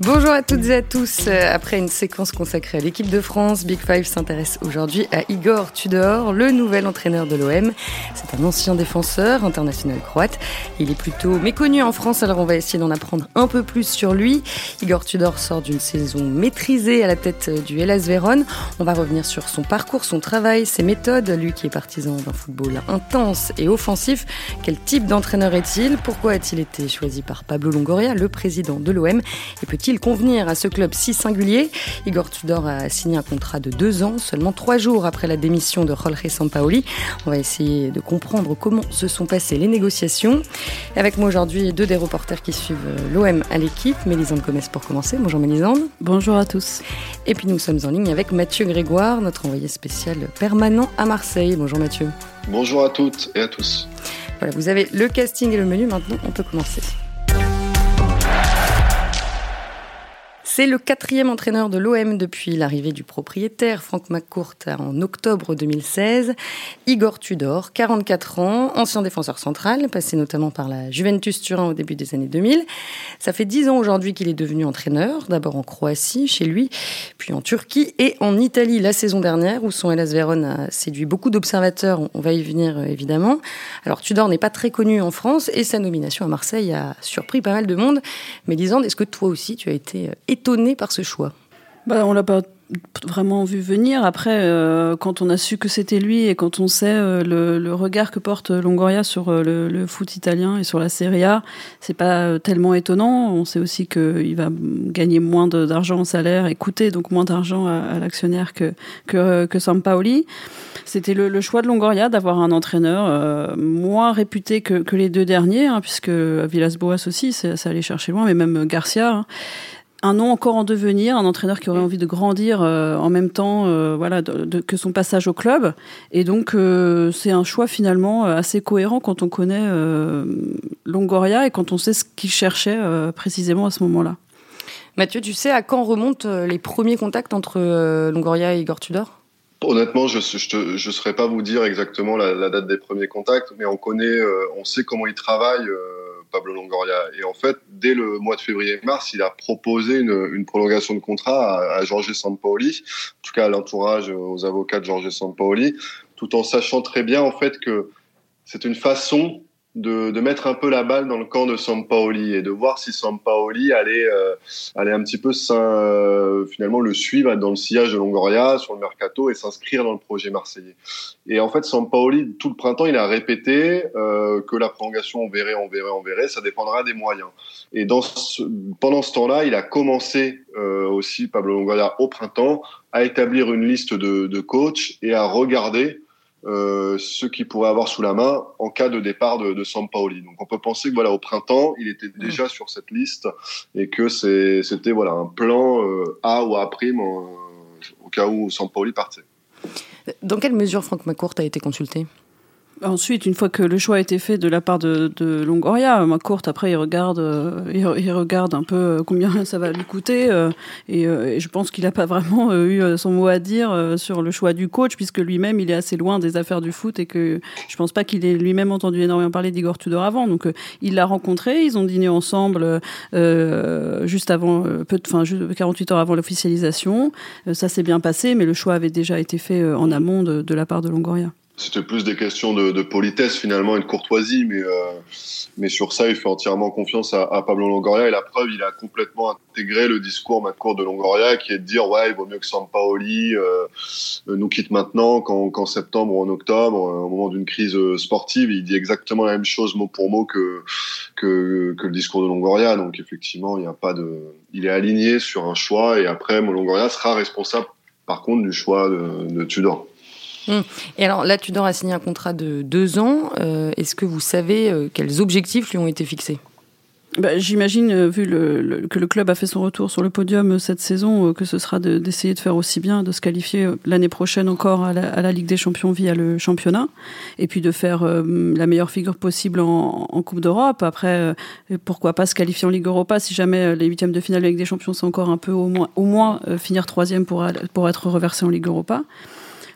Bonjour à toutes et à tous. Euh, après une séquence consacrée à l'équipe de France, Big Five s'intéresse aujourd'hui à Igor Tudor, le nouvel entraîneur de l'OM. C'est un ancien défenseur international croate. Il est plutôt méconnu en France, alors on va essayer d'en apprendre un peu plus sur lui. Igor Tudor sort d'une saison maîtrisée à la tête du Hellas Vérone. On va revenir sur son parcours, son travail, ses méthodes. Lui qui est partisan d'un football intense et offensif. Quel type d'entraîneur est-il? Pourquoi a-t-il été choisi par Pablo Longoria, le président de l'OM il convenir à ce club si singulier Igor Tudor a signé un contrat de deux ans, seulement trois jours après la démission de Jorge Sampaoli. On va essayer de comprendre comment se sont passées les négociations. Avec moi aujourd'hui, deux des reporters qui suivent l'OM à l'équipe. Mélisande Gomez pour commencer. Bonjour Mélisande. Bonjour à tous. Et puis nous sommes en ligne avec Mathieu Grégoire, notre envoyé spécial permanent à Marseille. Bonjour Mathieu. Bonjour à toutes et à tous. Voilà, vous avez le casting et le menu. Maintenant, on peut commencer. C'est le quatrième entraîneur de l'OM depuis l'arrivée du propriétaire Franck McCourt en octobre 2016. Igor Tudor, 44 ans, ancien défenseur central, passé notamment par la Juventus Turin au début des années 2000. Ça fait dix ans aujourd'hui qu'il est devenu entraîneur, d'abord en Croatie, chez lui, puis en Turquie et en Italie la saison dernière, où son Hellas Vérone a séduit beaucoup d'observateurs. On va y venir euh, évidemment. Alors Tudor n'est pas très connu en France et sa nomination à Marseille a surpris pas mal de monde. Mais disons, est-ce que toi aussi tu as été étonné euh, étonné par ce choix bah, On l'a pas vraiment vu venir. Après, euh, quand on a su que c'était lui et quand on sait euh, le, regard que porte Longoria sur euh, le, foot italien et sur la Serie A, c'est pas tellement étonnant. On sait aussi qu'il va gagner moins d'argent en salaire et coûter donc moins d'argent à, l'actionnaire que, que, que Sampaoli. C'était le, choix de Longoria d'avoir un entraîneur moins réputé que, les deux derniers, hein, puisque Villas-Boas aussi, ça allait chercher loin, mais même Garcia. Hein un nom encore en devenir, un entraîneur qui aurait envie de grandir euh, en même temps euh, voilà, que son passage au club. Et donc, euh, c'est un choix finalement assez cohérent quand on connaît Longoria et quand on sait ce qu'il cherchait précisément à ce moment-là. Mathieu, tu sais à quand remontent les premiers contacts entre Longoria et Igor Tudor? Honnêtement, je ne saurais pas vous dire exactement la, la, date des premiers contacts, mais on connaît, on sait comment il travaille Et en fait, dès le mois de février-mars, il a proposé une, prolongation de contrat à, à Jorge Sampaoli, en tout cas à l'entourage, aux avocats de Jorge Sampaoli, tout en sachant très bien en fait que c'est une façon de, de, mettre un peu la balle dans le camp de Sampaoli et de voir si Sampaoli allait, euh, allait un petit peu euh, finalement le suivre dans le sillage de Longoria sur le mercato et s'inscrire dans le projet marseillais. Et en fait, Sampaoli, tout le printemps, il a répété euh, que la prolongation, on verrait, on verrait, on verrait, ça dépendra des moyens. Et dans pendant ce temps-là, il a commencé euh, aussi, Pablo Longoria, au printemps, à établir une liste de, de coachs et à regarder euh, ce qu'il pourrait avoir sous la main en cas de départ de, de Sampaoli. Donc on peut penser que voilà au printemps il était déjà mm. sur cette liste et que c'était voilà un plan euh, A ou A prime au cas où Sampaoli partait. Dans quelle mesure Franck McCourt a été consulté? Ensuite, une fois que le choix a été fait de la part de, de Longoria, ma courte après il regarde, euh, il, regarde un peu euh, combien ça va lui coûter euh, et, et, je pense qu'il n'a pas vraiment eu son mot à dire sur le choix du coach puisque lui-même il est assez loin des affaires du foot et que je pense pas qu'il ait lui-même entendu énormément parler d'Igor Tudor avant. Donc il l'a rencontré, ils ont dîné ensemble juste avant, peu, enfin 48 heures avant l'officialisation. ça s'est bien passé, mais le choix avait déjà été fait en amont de, de la part de Longoria. C'était plus des questions de, de, politesse finalement et de courtoisie, mais euh, mais sur ça, il fait entièrement confiance à, à, Pablo Longoria et la preuve, il a complètement intégré le discours cour de Longoria, qui est de dire ouais, il vaut mieux que Sampaoli euh, nous quitte maintenant qu'en septembre ou en octobre, au moment d'une crise sportive. Il dit exactement la même chose mot pour mot que que, que le discours de Longoria. Donc effectivement, il n'y a pas de, il est aligné sur un choix et après, Longoria sera responsable par contre du choix de, de Tudor. Hum. Et alors là, Tudor a signé un contrat de deux ans. Euh, est-ce que vous savez euh, quels objectifs lui ont été fixés? Bah, J'imagine, euh, vu que le club a fait son retour sur le podium cette saison, que ce sera d'essayer de, faire aussi bien, de se qualifier l'année prochaine encore à la, Ligue des Champions via le championnat, et puis de faire la meilleure figure possible en, Coupe d'Europe. Après, pourquoi pas se qualifier en Ligue Europa si jamais les huitièmes de finale de Ligue des Champions, c'est encore un peu au moins, finir troisième pour être reversé en Ligue Europa.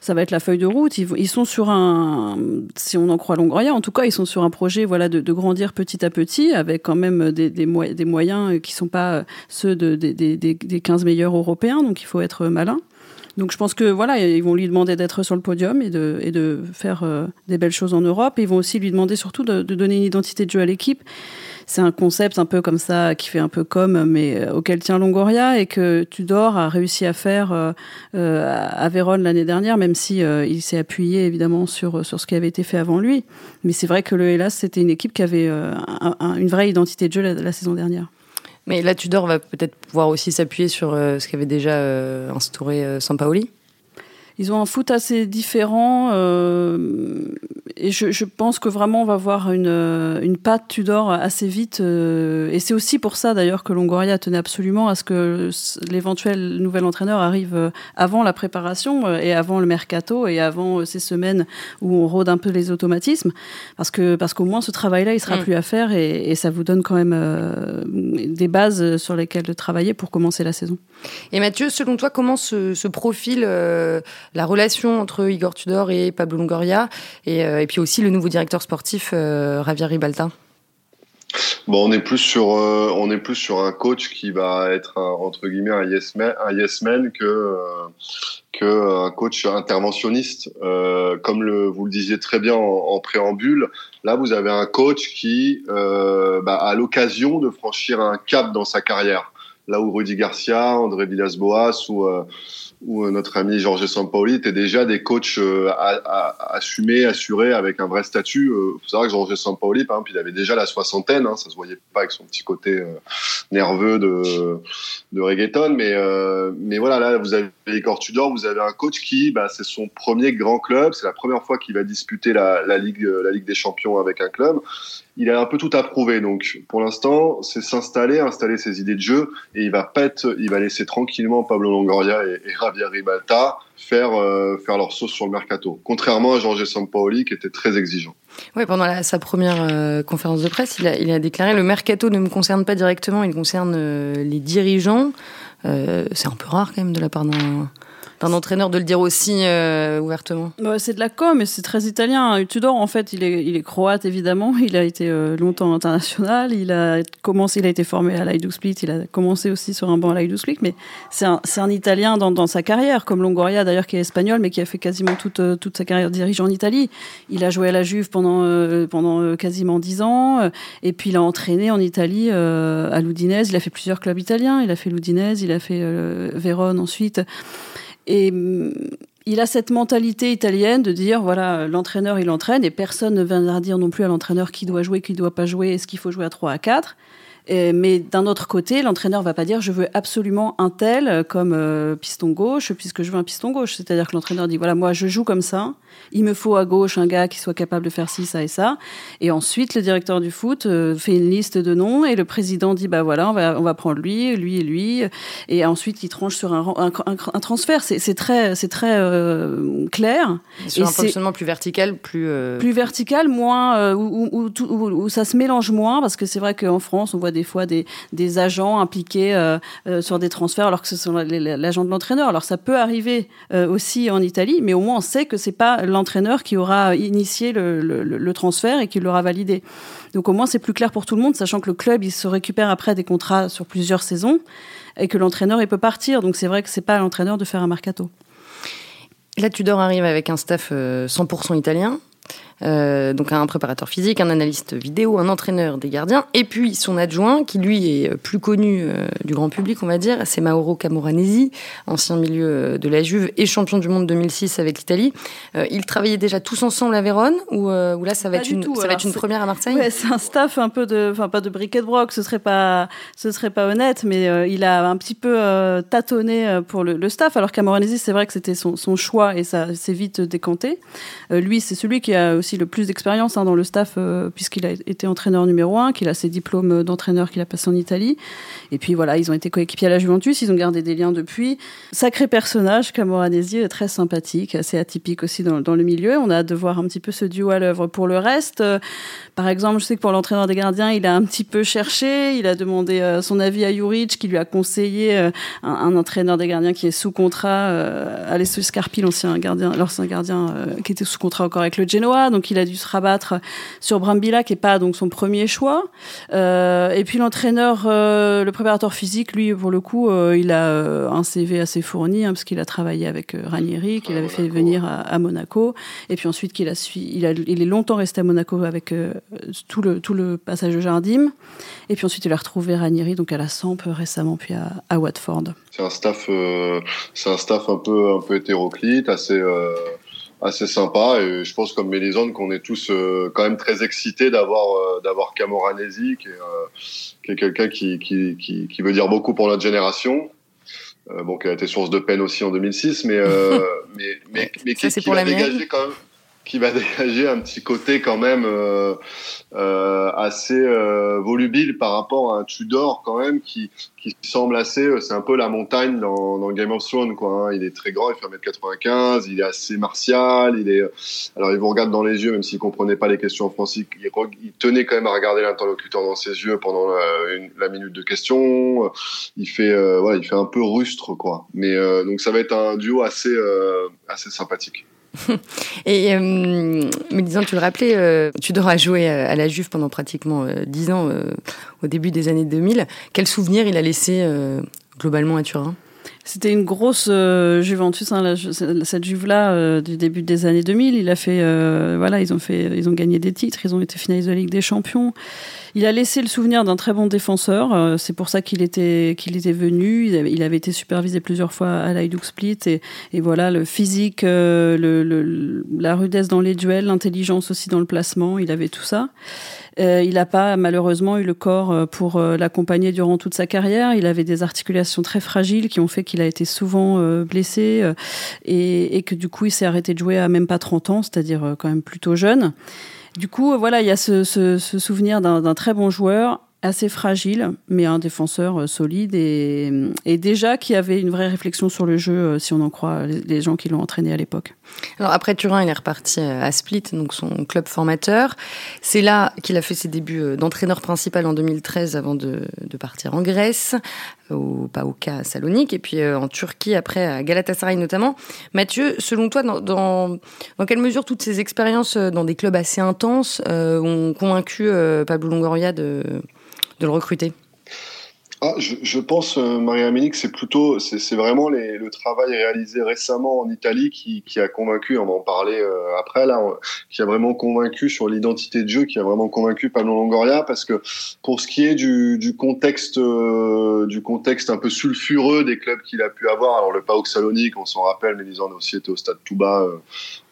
Ça va être la feuille de route. Ils, sont sur un, si on en croit Longoria, en tout cas, ils sont sur un projet, voilà, de, grandir petit à petit, avec quand même des, moyens qui sont pas ceux de, des, des, des 15 meilleurs européens. Donc, il faut être malin. Donc je pense que voilà, ils vont lui demander d'être sur le podium et de, faire euh, des belles choses en Europe. Ils vont aussi lui demander surtout de, donner une identité de jeu à l'équipe c'est un concept un peu comme ça qui fait un peu comme, mais euh, auquel tient Longoria et que Tudor a réussi à faire euh, à Vérone l'année dernière, même si il s'est appuyé évidemment sur sur ce qui avait été fait avant lui. Mais c'est vrai que le Hélas c'était une équipe qui avait une vraie identité de jeu la, saison dernière. Mais là, Tudor va peut-être pouvoir aussi s'appuyer sur ce qu'avait déjà instauré Sampaoli. Ils ont un foot assez différent et je, je, pense que vraiment on va voir une, euh, une patte Tudor assez vite. Euh, et c'est aussi pour ça d'ailleurs que Longoria tenait absolument à ce que l'éventuel nouvel entraîneur arrive euh, avant la préparation et avant le mercato et avant ces semaines où on rôde un peu les automatismes. Parce que parce qu'au moins ce travail-là, il sera mm. plus à faire et, et, ça vous donne quand même des bases sur lesquelles travailler pour commencer la saison. Et Mathieu, selon toi, comment se, se profile la relation entre Igor Tudor et Pablo Longoria et et puis aussi le nouveau directeur sportif, euh, Javier Ribalta Bon, on est plus sur euh, on est plus sur un coach qui va être un, entre guillemets un yes man, un yes man que euh, coach interventionniste. comme vous le disiez très bien en, préambule, là vous avez un coach qui bah, a l'occasion de franchir un cap dans sa carrière. Là où Rudy Garcia, André Villas-Boas ou où euh, notre ami Georges Sampaoli était déjà des coachs euh, assumés, assurés, avec un vrai statut. Il euh, faut savoir que Georges Sampaoli, par exemple, il avait déjà la soixantaine, hein, ça se voyait pas avec son petit côté nerveux de, de reggaeton, mais, mais voilà, là, vous avez Igor Tudor, vous avez un coach qui, bah, c'est son premier grand club, c'est la première fois qu'il va disputer la, la, Ligue, la Ligue des Champions avec un club il a un peu tout approuvé. Donc, pour l'instant, c'est s'installer, installer ses idées de jeu, et il va pas il va laisser tranquillement Pablo Longoria et, Javier Ribalta faire euh, faire leur sauce sur le mercato. Contrairement à Jorge Sampaoli qui était très exigeant. Oui, pendant sa première euh, conférence de presse, il a, il a, déclaré le mercato ne me concerne pas directement, il concerne euh, les dirigeants. c'est un peu rare quand même de la part d'un d'un entraîneur de le dire aussi euh, ouvertement C'est de la com, mais c'est très italien. Tudor, en fait, il est, il est croate évidemment. Il a été euh, longtemps international. Il a commencé, il a été formé à l'Aidou Split. Il a commencé aussi sur un banc à l'Aidou Split, mais c'est un, un, italien dans, dans, sa carrière, comme Longoria d'ailleurs, qui est espagnol, mais qui a fait quasiment toute, euh, toute sa carrière dirigeant en Italie. Il a joué à la Juve pendant, pendant quasiment dix ans, et puis il a entraîné en Italie à l'Udinese. Il a fait plusieurs clubs italiens. Il a fait l'Udinese, il a fait Vérone ensuite. Et mm, il a cette mentalité italienne de dire voilà, l'entraîneur il entraîne et personne ne viendra dire non plus à l'entraîneur qui doit jouer, qui ne doit pas jouer, est-ce qu'il faut jouer à 3 à 4 mais d'un autre côté, l'entraîneur va pas dire je veux absolument un tel comme euh, piston gauche puisque je veux un piston gauche. C'est-à-dire que l'entraîneur dit voilà moi je joue comme ça, il me faut à gauche un gars qui soit capable de faire ci, ça et ça. Et ensuite le directeur du foot euh, fait une liste de noms et le président dit bah voilà on va on va prendre lui, lui et lui. Et ensuite il tranche sur un, un, un, transfert. C'est très c'est très euh, clair. Sur un fonctionnement plus vertical, plus plus vertical, moins où, où, où, où, ça se mélange moins parce que c'est vrai qu'en France on voit des fois des, des agents impliqués euh, euh, sur des transferts alors que ce sont l'agent de l'entraîneur. Alors ça peut arriver euh, aussi en Italie, mais au moins on sait que c'est pas l'entraîneur qui aura initié le transfert et qui l'aura validé. Donc au moins c'est plus clair pour tout le monde, sachant que le club il se récupère après des contrats sur plusieurs saisons et que l'entraîneur il peut partir. Donc c'est vrai que c'est pas à l'entraîneur de faire un mercato. Là, Tudor arrive avec un staff 100% italien. Euh, donc un préparateur physique, un analyste vidéo, un entraîneur des gardiens, et puis son adjoint, qui lui est plus connu euh, du grand public, on va dire, c'est Mauro Camoranesi, ancien milieu euh, de la Juve et champion du monde 2006 avec l'Italie. ils travaillaient déjà tous ensemble à Vérone, ou, là ça va être une, ça va être une première à Marseille ouais, C'est un staff un peu de, enfin pas de briquet de broc, ce serait pas, ce serait pas honnête, mais il a un petit peu tâtonné pour le, le, staff. Alors Camoranesi, c'est vrai que c'était son, son, choix et ça s'est vite décanté. lui, c'est celui qui a aussi le plus d'expérience hein, dans le staff, puisqu'il a été entraîneur numéro un, qu'il a ses diplômes d'entraîneur qu'il a passé en Italie. Et puis voilà, ils ont été coéquipiers à la Juventus, ils ont gardé des liens depuis. Sacré personnage, Camoranesi, très sympathique, assez atypique aussi dans, dans, le milieu. On a hâte de voir un petit peu ce duo à l'œuvre. Pour le reste, par exemple, je sais que pour l'entraîneur des gardiens, il a un petit peu cherché, il a demandé son avis à Juric, qui lui a conseillé un, entraîneur des gardiens qui est sous contrat, euh, Alessio Scarpi, l'ancien gardien, l'ancien gardien euh, qui était sous contrat encore avec le Genoa, donc il a dû se rabattre sur Brambilla, qui est pas donc son premier choix. Euh, et puis l'entraîneur, euh, le préparateur physique, lui pour le coup, euh, il a un CV assez fourni hein, parce qu'il a travaillé avec Ranieri, qu'il avait fait venir à, à, Monaco, et puis ensuite qu'il a suivi, il, a, il est longtemps resté à Monaco avec tout le tout le passage de Jardim, et puis ensuite il a retrouvé Ranieri donc à la Samp récemment, puis à, à Watford. C'est un staff, c'est un staff un peu, un peu hétéroclite, assez, assez sympa. Et je pense, comme Mélisande, qu'on est tous euh, quand même très excités d'avoir, euh, d'avoir Camoranesi, qui est, euh, qui est quelqu'un qui, qui, qui, qui, veut dire beaucoup pour notre génération. bon, qui a été source de peine aussi en 2006, mais, mais, mais, mais, qui, qui va dégager quand même qui va dégager un petit côté quand même euh, euh, assez euh, volubile par rapport à un Tudor quand même qui, qui semble assez euh, c'est un peu la montagne dans, dans Game of Thrones quoi hein. il est très grand il fait 1m95 il est assez martial il est alors il vous regarde dans les yeux même s'il comprenait pas les questions en français il, il tenait quand même à regarder l'interlocuteur dans ses yeux pendant la, une, la minute de question il fait euh, ouais, il fait un peu rustre quoi mais euh, donc ça va être un duo assez assez sympathique Et euh, mais disons, tu le rappelais, euh, tu devras jouer à la Juve pendant pratiquement euh, 10 ans euh, au début des années 2000. Quel souvenir il a laissé euh, globalement à Turin? C'était une grosse euh, Juventus, hein, la, cette Juve-là euh, du début des années 2000. Il a fait, voilà, ils ont fait, ils ont gagné des titres, ils ont été finalistes de Ligue des Champions. Il a laissé le souvenir d'un très bon défenseur. Euh, c'est pour ça qu'il était, qu'il était venu. Il avait, été supervisé plusieurs fois à l'Hajduk Split et, et, voilà, le physique, euh, le, le, la rudesse dans les duels, l'intelligence aussi dans le placement. Il avait tout ça. Euh, il n'a pas malheureusement eu le corps euh, pour l'accompagner durant toute sa carrière. Il avait des articulations très fragiles qui ont fait qu'il a été souvent blessé et, et, que du coup il s'est arrêté de jouer à même pas 30 ans, c'est-à-dire quand même plutôt jeune. Du coup, voilà, il y a ce, ce, ce souvenir d'un très bon joueur assez fragile, mais un défenseur solide et, et, déjà qui avait une vraie réflexion sur le jeu, si on en croit les gens qui l'ont entraîné à l'époque. Alors après Turin, il est reparti à Split, donc son club formateur. C'est là qu'il a fait ses débuts d'entraîneur principal en 2013 avant de, partir en Grèce, au PAOK à Salonique, et puis en Turquie après à Galatasaray notamment. Mathieu, selon toi, dans, quelle mesure toutes ces expériences dans des clubs assez intenses euh, ont convaincu euh, Pablo Longoria de le recruter? Ah, je, je, pense, euh, Maria Ménic, c'est plutôt, c'est vraiment les, le travail réalisé récemment en Italie qui, qui a convaincu, on va en parler euh, après là, qui a vraiment convaincu sur l'identité de jeu, qui a vraiment convaincu Pablo Longoria, parce que pour ce qui est du, du contexte, euh, du contexte un peu sulfureux des clubs qu'il a pu avoir, alors le PAOK Salonique, on s'en rappelle, mais ils ont aussi été au stade Touba euh,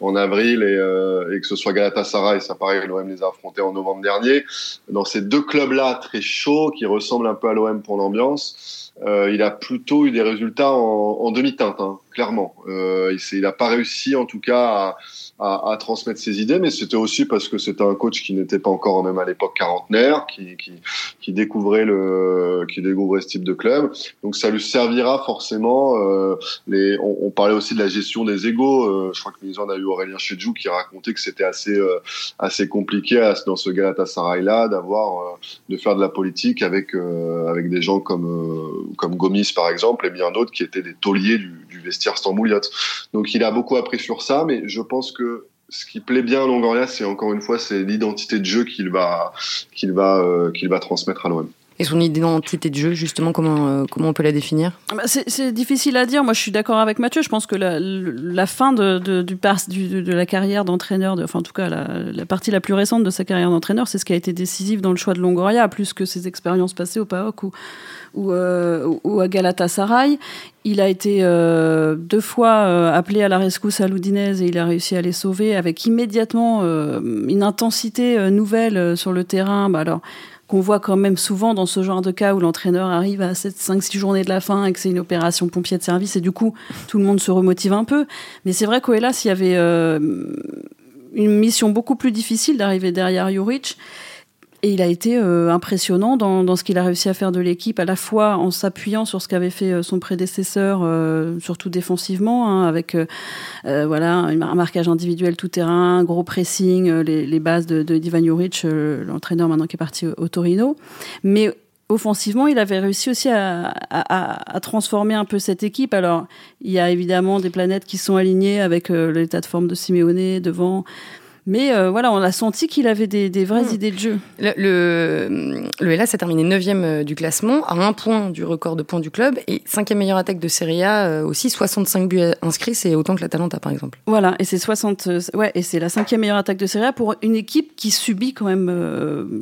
en avril et, euh, et, que ce soit Galatasaray, ça paraît, l'OM les a affrontés en novembre dernier. Dans ces deux clubs-là très chauds, qui ressemblent un peu à l'OM pour l'ambiance. Euh, il a plutôt eu des résultats en, demi-teinte, hein, clairement. Euh, il n'a pas réussi, en tout cas, à, à, à transmettre ses idées, mais c'était aussi parce que c'était un coach qui n'était pas encore même à l'époque quarantenaire, qui, qui, qui, découvrait le, qui découvrait ce type de club. Donc ça lui servira forcément. Euh, les, on, on, parlait aussi de la gestion des égaux. Euh, je crois que nous en a eu Aurélien Chedjou qui racontait que c'était assez euh, assez compliqué à, dans ce Galatasaray là d'avoir euh, de faire de la politique avec euh, avec des gens comme comme Gomis par exemple et bien d'autres qui étaient des tauliers du, du vestiaire Stambouliote. Donc il a beaucoup appris sur ça, mais je pense que ce qui plaît bien à Longoria, c'est encore une fois, c'est l'identité de jeu qu'il va, qu'il va, euh, qu'il va transmettre à l'OM. Et son identité de jeu, justement, comment, euh, comment on peut la définir? Bah C'est difficile à dire. Moi, je suis d'accord avec Mathieu. Je pense que la, fin de, la carrière d'entraîneur, enfin, en tout cas, la, partie la plus récente de sa carrière d'entraîneur, c'est ce qui a été décisif dans le choix de Longoria, plus que ses expériences passées au PAOK ou, ou, euh, ou à Galatasaray. Il a été euh, deux fois euh, appelé à la rescousse à et il a réussi à les sauver avec immédiatement une intensité nouvelle sur le terrain. Bah alors, qu'on voit quand même souvent dans ce genre de cas où l'entraîneur arrive à 7, 5, 6 journées de la fin et que c'est une opération pompier de service et du coup tout le monde se remotive un peu. Mais c'est vrai qu'Oelas, il y avait euh, une mission beaucoup plus difficile d'arriver derrière Juric. Et il a été euh, impressionnant dans, ce qu'il a réussi à faire de l'équipe, à la fois en s'appuyant sur ce qu'avait fait euh, son prédécesseur, euh, surtout défensivement, hein, avec voilà un marquage individuel tout terrain, gros pressing, les, bases de, de Divan Juric, l'entraîneur maintenant qui est parti au, Torino, mais offensivement, il avait réussi aussi à, transformer un peu cette équipe. Alors, il y a évidemment des planètes qui sont alignées avec l'état de forme de Simeone devant, mais euh, voilà, on a senti qu'il avait des, vraies hmm. idées de jeu. Le, le, le a terminé 9 euh, du classement, à un point du record de points du club, et cinquième meilleure attaque de Serie A euh, aussi, 65 buts inscrits, c'est autant que l'Atalanta par exemple. Voilà, et c'est 60, ouais, et c'est la cinquième meilleure attaque de Serie A pour une équipe qui subit quand même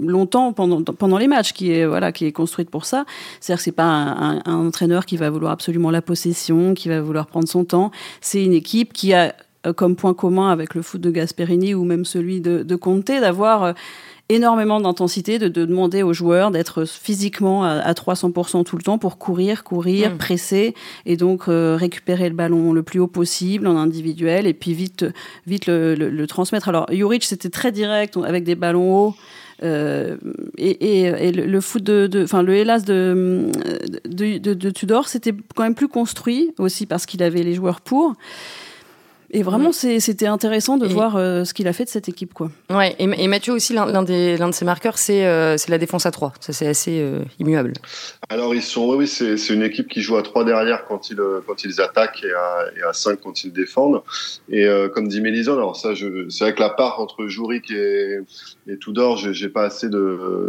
longtemps pendant, pendant les matchs, qui est, voilà, qui est construite pour ça. C'est-à-dire que c'est pas un, un entraîneur qui va vouloir absolument la possession, qui va vouloir prendre son temps. C'est une équipe qui a comme point commun avec le foot de Gasperini ou même celui de, de Conte, d'avoir euh, énormément d'intensité, de, demander aux joueurs d'être physiquement à, 300% tout le temps pour courir, courir, mm. presser et donc euh, récupérer le ballon le plus haut possible en individuel et puis vite, vite le, transmettre. Alors Juric c'était très direct avec des ballons hauts. et, le, foot de, enfin le hélas de, de, de Tudor, c'était quand même plus construit aussi parce qu'il avait les joueurs pour. Et vraiment, c'était intéressant de voir euh, ce qu'il a fait de cette équipe. Quoi. Ouais, et, Mathieu aussi, l'un de ses marqueurs, c'est euh, la défense à 3. Ça, c'est assez euh, immuable. Alors, ils sont, oui, c'est une équipe qui joue à 3 derrière quand ils, quand ils attaquent et à, et à 5 quand ils défendent. Et comme dit Mélisande, alors ça, c'est vrai que la part entre Jouric et, et Tudor, j'ai pas assez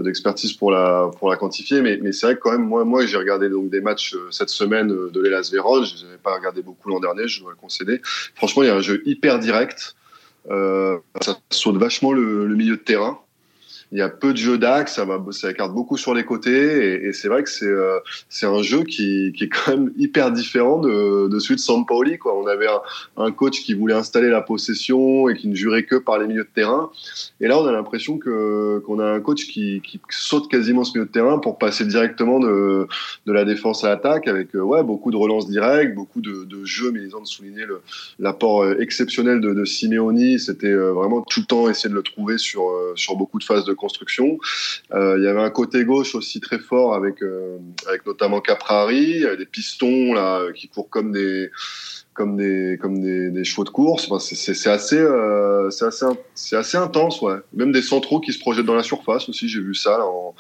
d'expertise pour, la, pour la quantifier, mais, mais c'est vrai que quand même, moi, moi j'ai regardé donc, des matchs cette semaine de l'Elas Vérone. Je n'avais pas regardé beaucoup l'an dernier, je dois le concéder. Franchement, un jeu hyper direct. Euh, ça saute vachement le, milieu de terrain. Il y a peu de jeux d'axe, ça, va, ça écarte beaucoup sur les côtés, et, c'est vrai que c'est euh, c'est un jeu qui, qui, est quand même hyper différent de, de celui de Sampaoli. Quoi. On avait un, un, coach qui voulait installer la possession et qui ne jurait que par les milieux de terrain, et là on a l'impression que qu'on a un coach qui, qui, saute quasiment ce milieu de terrain pour passer directement de, de la défense à l'attaque avec euh, ouais beaucoup de relances directes, beaucoup de, de jeux, mais ils ont souligné l'apport euh, exceptionnel de, de Simeoni. C'était vraiment tout le temps essayer de le trouver sur sur beaucoup de phases de construction. Euh, il y avait un côté gauche aussi très fort avec, euh, avec notamment Caprari, des pistons là, qui courent comme des comme des comme des, chevaux de course. Enfin, c'est assez euh, c'est assez c'est assez intense, ouais. Même des centraux qui se projettent dans la surface aussi. J'ai vu ça en,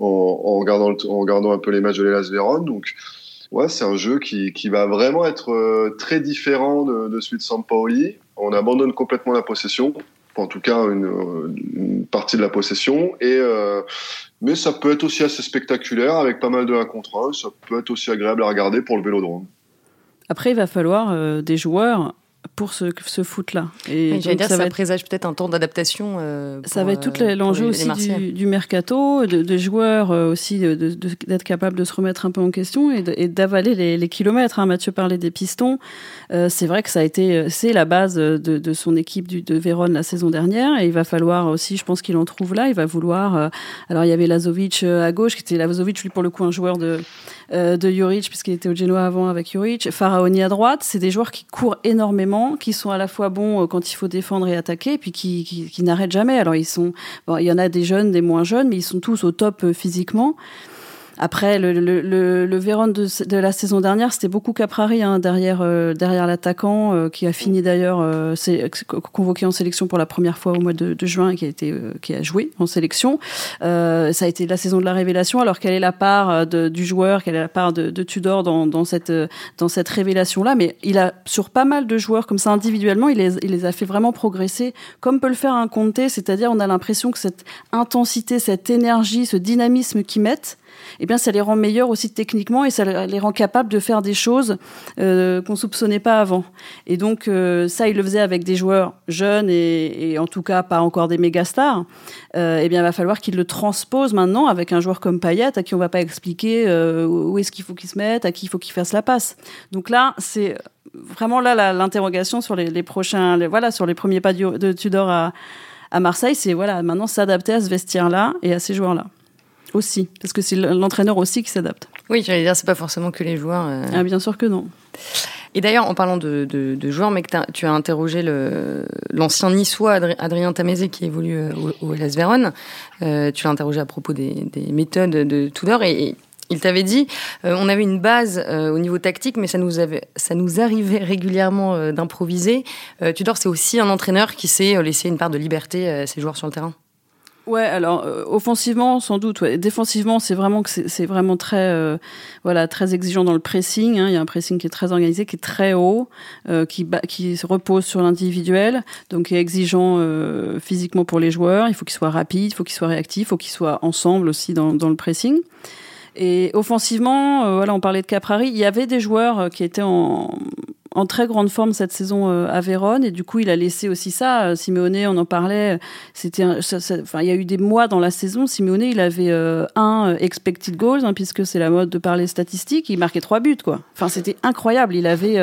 en, regardant en regardant un peu les matchs de l'Elas Vérone. Donc ouais, c'est un jeu qui, qui va vraiment être très différent de, de celui de Sampaoli. On abandonne complètement la possession en tout cas une, partie de la possession. Et, euh, mais ça peut être aussi assez spectaculaire avec pas mal de 1 contre 1. Ça peut être aussi agréable à regarder pour le vélodrome. Après, il va falloir euh, des joueurs pour ce, ce foot-là. Et dire, ça, ça présage peut-être un temps d'adaptation. Euh, ça va être tout euh, l'enjeu aussi du, du, mercato, de, de joueurs euh, aussi, d'être capable de se remettre un peu en question et d'avaler les, les, kilomètres. Hein. Mathieu parlait des pistons. Euh, c'est vrai que ça a été, c'est la base de, de, son équipe du, de Vérone la saison dernière et il va falloir aussi, je pense qu'il en trouve là, il va vouloir. alors il y avait Lazovic à gauche, qui était Lazovic lui pour le coup un joueur de de Juric puisqu'il était au Genoa avant avec Juric. Faraoni à droite, c'est des joueurs qui courent énormément qui sont à la fois bons euh, quand il faut défendre et attaquer, et puis qui, qui, n'arrêtent jamais. Alors ils sont, bon, il y en a des jeunes, des moins jeunes, mais ils sont tous au top euh, physiquement. Après, le, le, le, le Vérone de, de, la saison dernière, c'était beaucoup Caprari hein, derrière, euh, derrière l'attaquant, euh, qui a fini d'ailleurs euh, convoqué en sélection pour la première fois au mois de, de juin et qui a, été, qui a joué en sélection. ça a été la saison de la révélation. Alors, quelle est la part de, du joueur, quelle est la part de, de Tudor dans, dans cette, dans cette révélation-là? Mais il a, sur pas mal de joueurs comme ça individuellement, il les, il les a fait vraiment progresser, comme peut le faire un Comté, c'est-à-dire on a l'impression que cette intensité, cette énergie, ce dynamisme qu'ils mettent, eh bien, ça les rend meilleurs aussi techniquement et ça les rend capables de faire des choses euh, qu'on soupçonnait pas avant. Et donc, euh, ça, il le faisait avec des joueurs jeunes et, en tout cas pas encore des méga stars. Euh, eh bien, il va falloir qu'il le transpose maintenant avec un joueur comme Payet à qui on va pas expliquer euh, où est-ce qu'il faut qu'il se mette, à qui il faut qu'il fasse la passe. Donc là, c'est vraiment là l'interrogation sur les, prochains, voilà, sur les premiers pas de Tudor à, à Marseille, c'est voilà, maintenant s'adapter à ce vestiaire-là et à ces joueurs-là aussi, parce que c'est l'entraîneur aussi qui s'adapte. Oui, j'allais dire, c'est pas forcément que les joueurs. Euh. Ah, bien sûr que non. Et d'ailleurs, en parlant de, joueurs, mec, tu as interrogé l'ancien niçois Adrien Tamézé qui évolue euh, au, au Vérone. Euh, tu l'as interrogé à propos des, méthodes de Tudor et, il t'avait dit, euh, on avait une base au niveau tactique, mais ça nous, avait, ça nous arrivait régulièrement d'improviser. Tudor, c'est aussi un entraîneur qui sait laisser une part de liberté à ses joueurs sur le terrain? Ouais, alors euh, offensivement sans doute. Ouais. Défensivement, c'est vraiment que c'est vraiment très euh, voilà très exigeant dans le pressing. Hein. Il y a un pressing qui est très organisé, qui est très haut, euh, qui qui se repose sur l'individuel, donc qui est exigeant physiquement pour les joueurs. Il faut qu'ils soient rapides, il faut qu'ils soient réactifs, il faut qu'ils soient ensemble aussi dans, dans le pressing. Et offensivement, voilà, on parlait de Caprari. Il y avait des joueurs qui étaient en, en très grande forme cette saison euh, à Vérone et du coup il a laissé aussi ça. Euh, Simeone, on en parlait. C'était, enfin il y a eu des mois dans la saison. Simeone, il avait euh, un expected goals hein, puisque c'est la mode de parler statistiques. Il marquait trois buts quoi. Enfin c'était incroyable. Il avait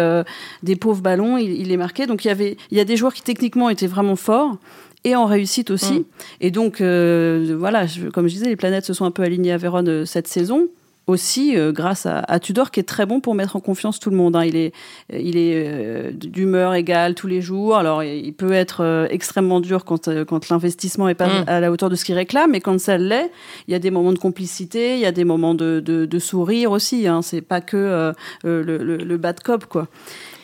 des pauvres ballons, il, les marquait. Donc il y avait, il y a des joueurs qui techniquement étaient vraiment forts et en réussite aussi. Mm. Et donc, voilà, comme je disais, les planètes se sont un peu alignées à Vérone cette saison aussi euh, grâce à, Tudor qui est très bon pour mettre en confiance tout le monde. Hein. Il est, il est euh, d'humeur égale tous les jours. Alors il peut être euh, extrêmement dur quand, quand l'investissement est pas mm. à la hauteur de ce qu'il réclame, mais quand ça l'est, il y a des moments de complicité, il y a des moments de, de, sourire aussi. Hein. C'est pas que le, le, le, bad cop quoi.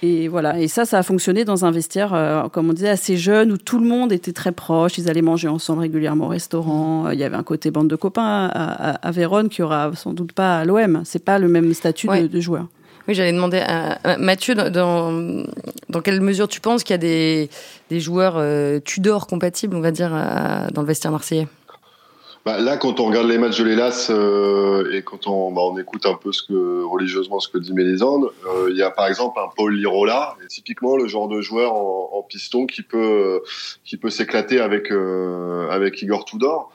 Et voilà. Et ça, ça a fonctionné dans un vestiaire, euh, comme on disait, assez jeune, où tout le monde était très proche. Ils allaient manger ensemble régulièrement au restaurant. Il y avait un côté bande de copains à, Vérone qui aura sans doute pas à l'OM. C'est pas le même statut de, joueur. Oui, j'allais demander à, Mathieu, dans, dans quelle mesure tu penses qu'il y a des, des joueurs euh, Tudor compatibles, on va dire, dans le vestiaire marseillais? Bah, là, quand on regarde les matchs de l'Hélas euh, et quand on, bah, on écoute un peu ce que religieusement ce que dit Mélisande, euh, il y a par exemple un Paul Lirola, typiquement le genre de joueur en, en piston qui peut qui peut s'éclater avec euh, avec Igor Tudor.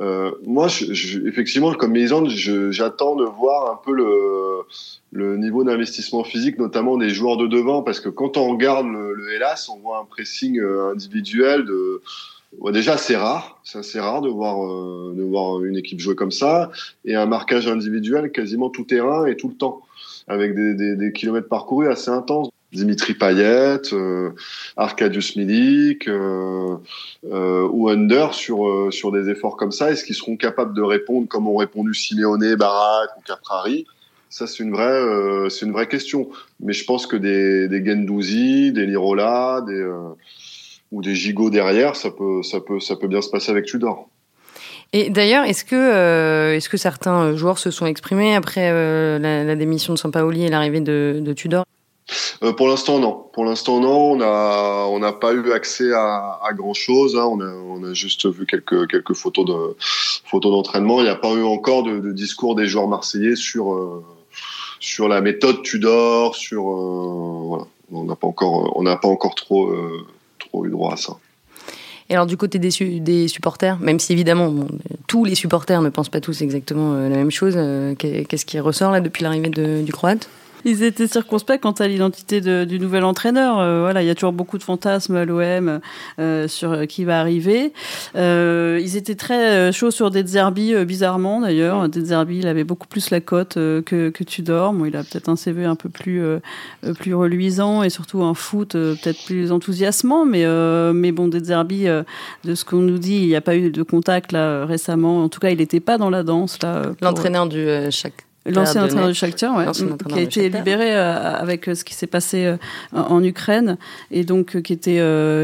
Euh, moi, je, je, effectivement, comme Mélisande, j'attends de voir un peu le le niveau d'investissement physique, notamment des joueurs de devant, parce que quand on regarde le, le Hélas, on voit un pressing euh, individuel de déjà, c'est rare, c'est assez rare de voir, euh, de voir une équipe jouer comme ça, et un marquage individuel quasiment tout terrain et tout le temps, avec des, des, des kilomètres parcourus assez intenses. Dimitri Payet, euh, Arkadiusz Milik euh, euh, ou Under sur euh, sur des efforts comme ça, est-ce qu'ils seront capables de répondre comme ont répondu Simeone, Barak ou Caprari? Ça c'est une vraie c'est une vraie question. Mais je pense que des des Gendouzi, des Lirola, des ou des gigots derrière, ça peut, ça peut, ça peut bien se passer avec Tudor. Et d'ailleurs, est-ce que, euh, est-ce que certains joueurs se sont exprimés après euh, la, démission de Sampaoli et l'arrivée de, de, Tudor? Euh, Pour l'instant, non. Pour l'instant, non. On a, on n'a pas eu accès à, à grand chose. Hein. On, a, on a juste vu quelques, quelques photos de, photos d'entraînement. Il n'y a pas eu encore de, de, discours des joueurs marseillais sur, euh, sur la méthode Tudor. Sur, voilà. On n'a pas encore, on n'a pas encore trop eu. Et alors du côté des, des supporters, même si évidemment tous les supporters ne pensent pas tous exactement euh, la même chose, euh, qu'est-ce qui ressort là depuis l'arrivée du Croate? Ils étaient circonspects quant à l'identité du nouvel entraîneur. Euh, voilà, il y a toujours beaucoup de fantasmes à l'OM euh, sur qui va arriver. Euh, ils étaient très chauds sur des Zerbi, bizarrement d'ailleurs. Des Zerbi, il avait beaucoup plus la cote que, que Tudor. Bon, il a peut-être un CV un peu plus plus reluisant et surtout un foot peut-être plus enthousiasmant. Mais mais bon, des Zerbi, de ce qu'on nous dit, il n'y a pas eu de contact là récemment. En tout cas, il n'était pas dans la danse là. L'entraîneur du chaque L'ancien entraîneur du Shakhtar, ouais, qui a été libéré euh, avec euh, ce qui s'est passé euh, en Ukraine et donc qui était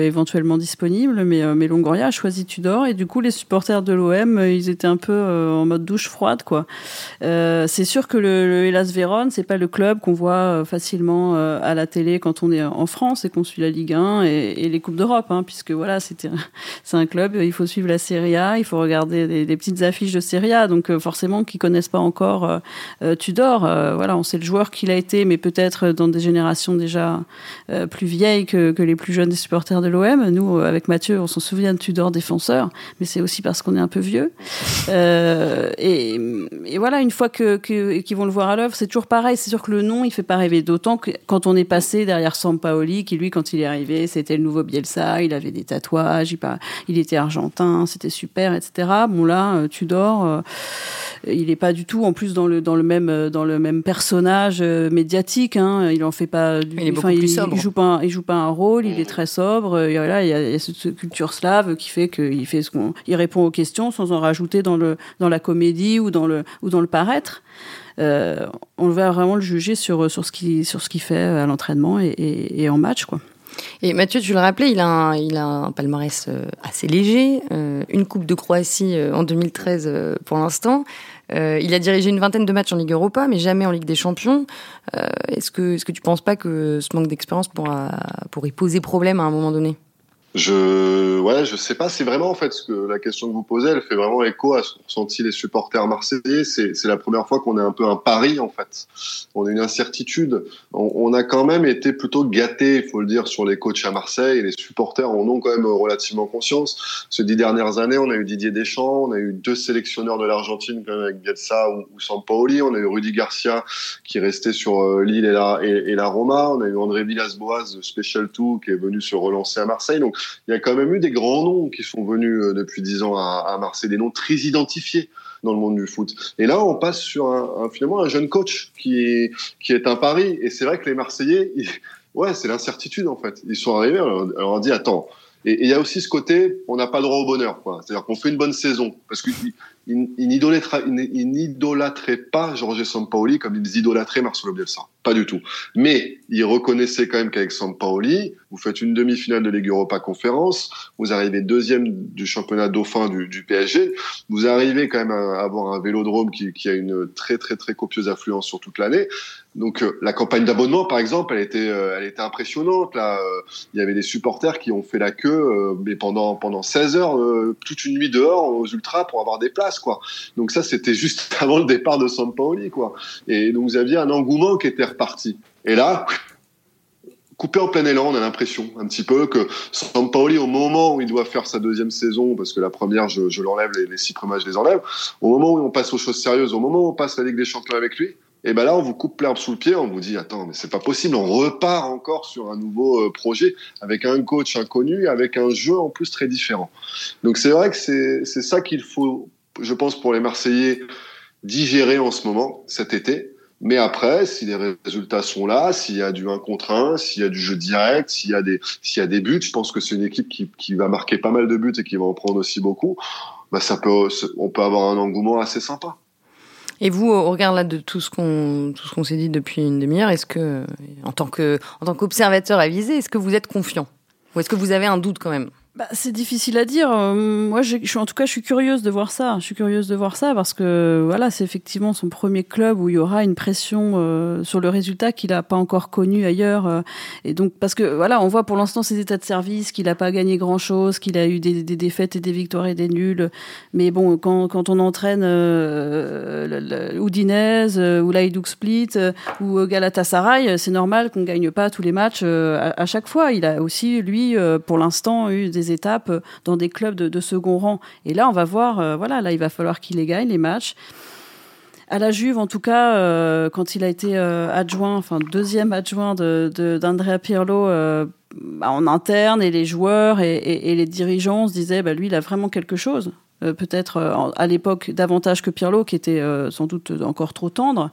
éventuellement disponible. Mais, mais Longoria a choisi Tudor et du coup les supporters de l'OM, ils étaient un peu en mode douche froide, quoi. c'est sûr que le, le Hellas Vérone, c'est pas le club qu'on voit facilement à la télé quand on est en France et qu'on suit la Ligue 1 et, et les coupes d'Europe, hein, puisque voilà, c'était c'est un club, il faut suivre la Serie A, il faut regarder des, des petites affiches de Serie A, donc forcément qui connaissent pas encore Tudor, euh, voilà, on sait le joueur qu'il a été, mais peut-être dans des générations déjà euh, plus vieilles que, les plus jeunes des supporters de l'OM. Nous, avec Mathieu, on s'en souvient de Tudor défenseur, mais c'est aussi parce qu'on est un peu vieux. Et, voilà, une fois que qu'ils vont le voir à l'œuvre, c'est toujours pareil. C'est sûr que le nom, il fait pas rêver. D'autant que quand on est passé derrière Sampaoli, qui lui, quand il est arrivé, c'était le nouveau Bielsa, il avait des tatouages, il, était argentin, c'était super, etc. Bon là, Tudor il n'est pas du tout en plus dans le dans le même dans le même personnage médiatique. Hein. Il en fait pas. Du, il est beaucoup plus sobre. Il, joue pas il joue pas un rôle. Il est très sobre. Et voilà, il y, a, il y a cette culture slave qui fait qu'il fait ce qu'on il répond aux questions sans en rajouter dans le dans la comédie ou dans le ou dans le paraître. Euh, on va vraiment le juger sur, sur ce qu'il sur ce qu'il fait à l'entraînement et, et, en match. Quoi. Et Mathieu, tu le rappelais, il a un, il a un palmarès euh, assez léger, euh, une Coupe de Croatie en 2013 pour l'instant. Il a dirigé une vingtaine de matchs en Ligue Europa, mais jamais en Ligue des Champions. est-ce que, est-ce que tu penses pas que ce manque d'expérience pourra, pourrait poser problème à un moment donné? Je, ouais, je sais pas. C'est vraiment en fait ce que la question que vous posez, elle fait vraiment écho à ce qu'ont ressenti les supporters marseillais. C'est, c'est la première fois qu'on a un peu un pari en fait. On a une incertitude. On, on a quand même été plutôt gâtés, il faut le dire, sur les coachs à Marseille. Les supporters en ont quand même relativement conscience. Ces dix dernières années, on a eu Didier Deschamps, on a eu deux sélectionneurs de l'Argentine, quand même avec Bielsa ou, ou Sampaoli. On a eu Rudy Garcia qui est resté sur euh, Lille et la, et, la Roma. On a eu André Villas-Boas Special 2 qui est venu se relancer à Marseille. Donc il y a quand même eu des grands noms qui sont venus euh, depuis dix ans à, Marseille, des noms très identifiés dans le monde du foot. Et là, on passe sur un, finalement un jeune coach qui est, qui est un pari. Et c'est vrai que les Marseillais, ouais, c'est l'incertitude en fait. Ils sont arrivés, on dit attends. Et il y a aussi ce côté, on n'a pas le droit au bonheur. C'est-à-dire qu'on fait une bonne saison. Parce qu'ils il, il n'idolâtraient pas Jorge Sampaoli comme ils idolâtraient Marcelo Bielsa. Pas du tout. Mais ils reconnaissaient quand même qu'avec Sampaoli, vous faites une demi-finale de Ligue Europa Conférence, vous arrivez deuxième du championnat dauphin du, du PSG, vous arrivez quand même à avoir un vélodrome qui, qui a une très très très copieuse affluence sur toute l'année. Donc euh, la campagne d'abonnement, par exemple, elle était, euh, elle était impressionnante. Là, euh, il y avait des supporters qui ont fait la queue, mais pendant pendant 16 heures, toute une nuit dehors aux ultras pour avoir des places, quoi. Donc ça, c'était juste avant le départ de Sampaoli, quoi. Et donc vous aviez un engouement qui était reparti. Et là, coupé en plein élan, on a l'impression un petit peu que Sampaoli, au moment où il doit faire sa deuxième saison, parce que la première, je, je l'enlève, les, les, six premiers, je les enlève, au moment où on passe aux choses sérieuses, au moment où on passe la Ligue des Champions avec lui, et ben là, on vous coupe l'herbe sous le pied, on vous dit attends, mais c'est pas possible, on repart encore sur un nouveau euh, projet avec un coach inconnu, avec un jeu en plus très différent. Donc c'est vrai que c'est ça qu'il faut, je pense, pour les Marseillais digérer en ce moment, cet été. Mais après, si les résultats sont là, s'il y a du 1 contre 1, s'il y a du jeu direct, s'il y a des, s'il y a des buts, je pense que c'est une équipe qui, qui va marquer pas mal de buts et qui va en prendre aussi beaucoup. Bah, ça peut, on peut avoir un engouement assez sympa. Et vous, au regard de tout ce qu'on tout ce qu'on s'est dit depuis une demi-heure, est-ce que en tant que en tant qu'observateur avisé, est-ce que vous êtes confiant? Ou est-ce que vous avez un doute quand même? Bah, c'est difficile à dire. Euh, moi, je, suis en tout cas, je suis curieuse de voir ça. Je suis curieuse de voir ça parce que voilà, c'est effectivement son premier club où il y aura une pression euh, sur le résultat qu'il n'a pas encore connu ailleurs. Euh, et donc, parce que voilà, on voit pour l'instant ses états de service, qu'il n'a pas gagné grand chose, qu'il a eu des, des, défaites et des victoires et des nuls. Mais bon, quand, quand on entraîne euh, Udinese ou l'Aïdouk Split ou Galatasaray, c'est normal qu'on gagne pas tous les matchs à, à, chaque fois. Il a aussi lui, pour l'instant, eu des étapes dans des clubs de, second rang. Et là, on va voir, euh, voilà, là, il va falloir qu'il les gagne, les matchs. À la Juve, en tout cas, euh, quand il a été euh, adjoint, enfin deuxième adjoint d'Andrea de, Pirlo bah, en interne, et les joueurs et, les dirigeants se disaient, bah, lui, il a vraiment quelque chose. Peut-être à l'époque davantage que Pirlo, qui était sans doute encore trop tendre.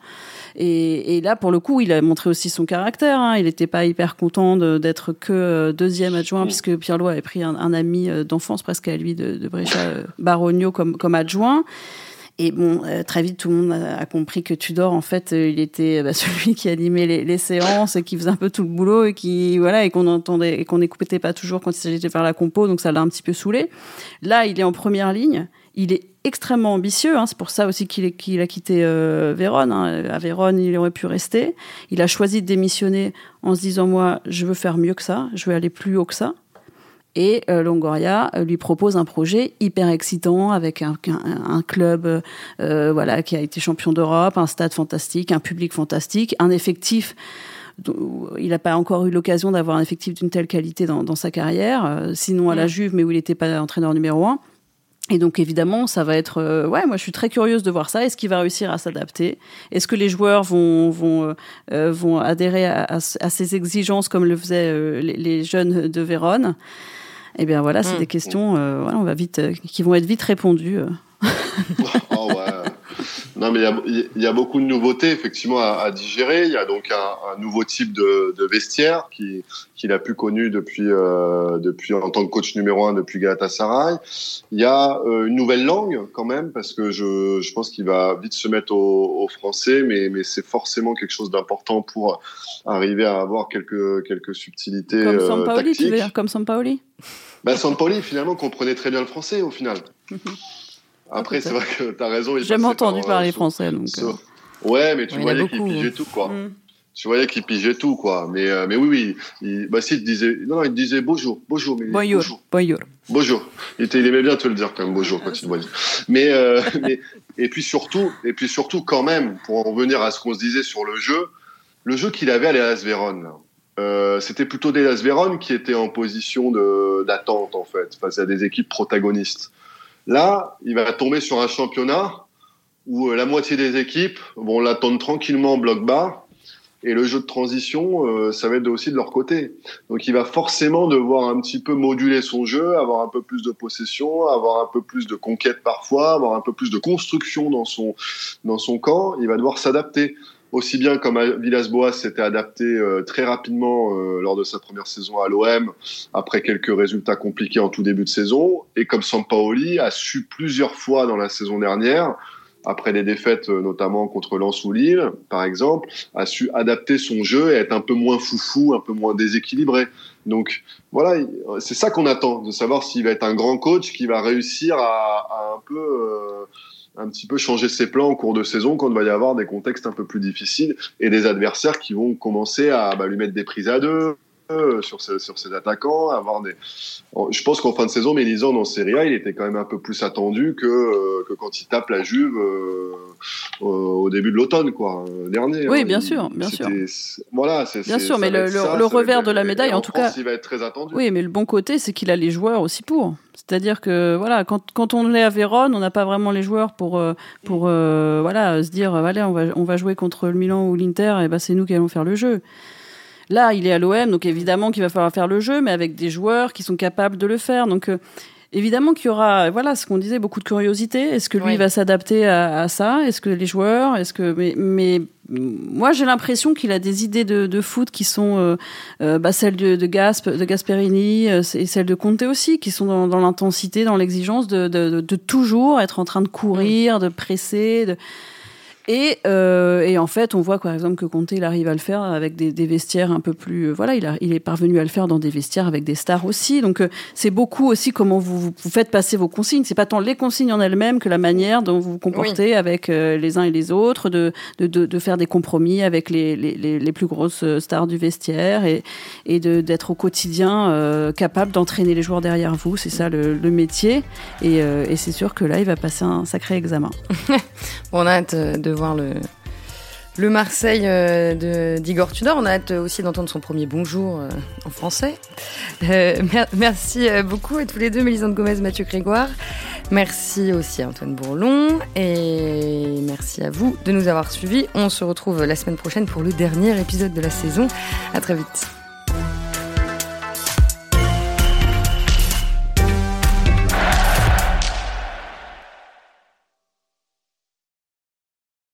Et, là, pour le coup, il a montré aussi son caractère. Hein. Il n'était pas hyper content d'être que euh, deuxième adjoint, puisque Pirlo avait pris un, ami euh, d'enfance presque à lui de, de euh, Baronio, comme, comme adjoint. Et bon, très vite, tout le monde a, compris que Tudor, en fait, il était bah, celui qui animait les, les, séances, qui faisait un peu tout le boulot et qui, voilà, et qu'on entendait, et qu'on n'écoutait pas toujours quand il s'agissait de faire la compo, donc ça l'a un petit peu saoulé. Là, il est en première ligne. Il est extrêmement ambitieux. Hein. C'est pour ça aussi qu'il a quitté euh, Vérone. Hein. À Vérone, il aurait pu rester. Il a choisi de démissionner en se disant moi, je veux faire mieux que ça, je veux aller plus haut que ça. Et euh, Longoria euh, lui propose un projet hyper excitant avec un, un, club euh, voilà qui a été champion d'Europe, un stade fantastique, un public fantastique, un effectif il n'a pas encore eu l'occasion d'avoir un effectif d'une telle qualité dans, dans sa carrière, sinon à la Juve, mais où il n'était pas entraîneur numéro un. Et donc évidemment, ça va être euh, ouais, moi je suis très curieuse de voir ça. Est-ce qu'il va réussir à s'adapter? Est-ce que les joueurs vont vont euh, vont adhérer à, à, ces exigences comme le faisaient les, jeunes de Vérone? Eh bien voilà, c'est mmh. des questions voilà, on va vite qui vont être vite répondues. oh ouais. Non, mais il y, a beaucoup de nouveautés effectivement à, digérer. Il y a donc un, nouveau type de, vestiaire qu'il qui a pu connu depuis, euh, depuis en tant que coach numéro un depuis Galatasaray. Il y a euh, une nouvelle langue quand même parce que je, je pense qu'il va vite se mettre au, français, mais, mais c'est forcément quelque chose d'important pour arriver à avoir quelques, quelques subtilités. Comme Sampaoli, tu veux dire Comme Sampaoli bah, Sampaoli finalement comprenait très bien le français au final. Après, c'est vrai que tu as raison. J'ai jamais entendu parler français. Donc, euh. Ouais, mais tu voyais qu'il pigeait hein. tout, quoi. Mm. Tu voyais qu'il pigeait tout, quoi. Mais, euh, mais oui, oui. Il, bah, si, il disait, non, non, il disait bonjour, bonjour, mais bonjour. Bonjour. Bonjour. Il, était, il aimait bien te le dire, quand même, bonjour, quand il voyait. Mais, euh, mais, et puis surtout, et puis surtout, quand même, pour en revenir à ce qu'on se disait sur le jeu, le jeu qu'il avait à l'Elas Vérone, euh, c'était plutôt des Las Vérone qui étaient en position d'attente, en fait, face à des équipes protagonistes. Là, il va tomber sur un championnat où euh, la moitié des équipes vont l'attendre tranquillement en bloc bas. Et le jeu de transition, euh, ça va être aussi de leur côté. Donc il va forcément devoir un petit peu moduler son jeu, avoir un peu plus de possession, avoir un peu plus de conquête parfois, avoir un peu plus de construction dans son, dans son camp. Il va devoir s'adapter aussi bien comme Villas-Boas s'était adapté euh, très rapidement euh, lors de sa première saison à l'OM, après quelques résultats compliqués en tout début de saison, et comme Sampaoli a su plusieurs fois dans la saison dernière, après des défaites euh, notamment contre Lens ou Lille, par exemple, a su adapter son jeu et être un peu moins foufou, un peu moins déséquilibré. Donc voilà, c'est ça qu'on attend, de savoir s'il va être un grand coach qui va réussir à, à un peu un petit peu changer ses plans en cours de saison quand il va y avoir des contextes un peu plus difficiles et des adversaires qui vont commencer à bah, lui mettre des prises à deux sur ses, sur ses attaquants, avoir des. Je pense qu'en fin de saison, Mélisande en Serie A, il était quand même un peu plus attendu que, euh, que quand il tape la Juve euh, au début de l'automne, quoi, dernier. Oui, hein. bien sûr, bien sûr. Voilà, c'est. Bien sûr, mais le, le, revers de la médaille, en, tout cas. Il va être très attendu. Oui, mais le bon côté, c'est qu'il a les joueurs aussi pour. C'est-à-dire que voilà, quand, quand on est à Vérone, on n'a pas vraiment les joueurs pour pour voilà se dire voilà on va on va jouer contre le Milan ou l'Inter et ben c'est nous qui allons faire le jeu. Là, il est à l'OM, donc évidemment qu'il va falloir faire le jeu, mais avec des joueurs qui sont capables de le faire. Donc euh, évidemment qu'il y aura, voilà, ce qu'on disait, beaucoup de curiosité. Est-ce que lui va s'adapter à, ça? Est-ce que les joueurs? Est-ce que mais, moi j'ai l'impression qu'il a des idées de, foot qui sont euh, euh, bah, celles de, de, Gasp, de Gasperini et celles de Conte aussi, qui sont dans, l'intensité, dans l'exigence de, de, toujours être en train de courir, de presser. De et, euh, et, en fait, on voit par exemple que Conte il arrive à le faire avec des, des vestiaires un peu plus. Euh, voilà, il, a, il, est parvenu à le faire dans des vestiaires avec des stars aussi. Donc euh, c'est beaucoup aussi comment vous, vous, faites passer vos consignes. C'est pas tant les consignes en elles-mêmes que la manière dont vous vous comportez avec les uns et les autres, de, de, de, de faire des compromis avec les, les, les, plus grosses stars du vestiaire et, et d'être au quotidien capable d'entraîner les joueurs derrière vous. C'est ça le, le métier. Et, et c'est sûr que là, il va passer un sacré examen. on a hâte de le, le Marseille euh, d'Igor Tudor. On a hâte aussi d'entendre son premier bonjour euh, en français. Euh, merci beaucoup à tous les deux, Mélisande Gomez, Mathieu Grégoire. Merci aussi à Antoine Bourlon et merci à vous de nous avoir suivis. On se retrouve la semaine prochaine pour le dernier épisode de la saison. À très vite.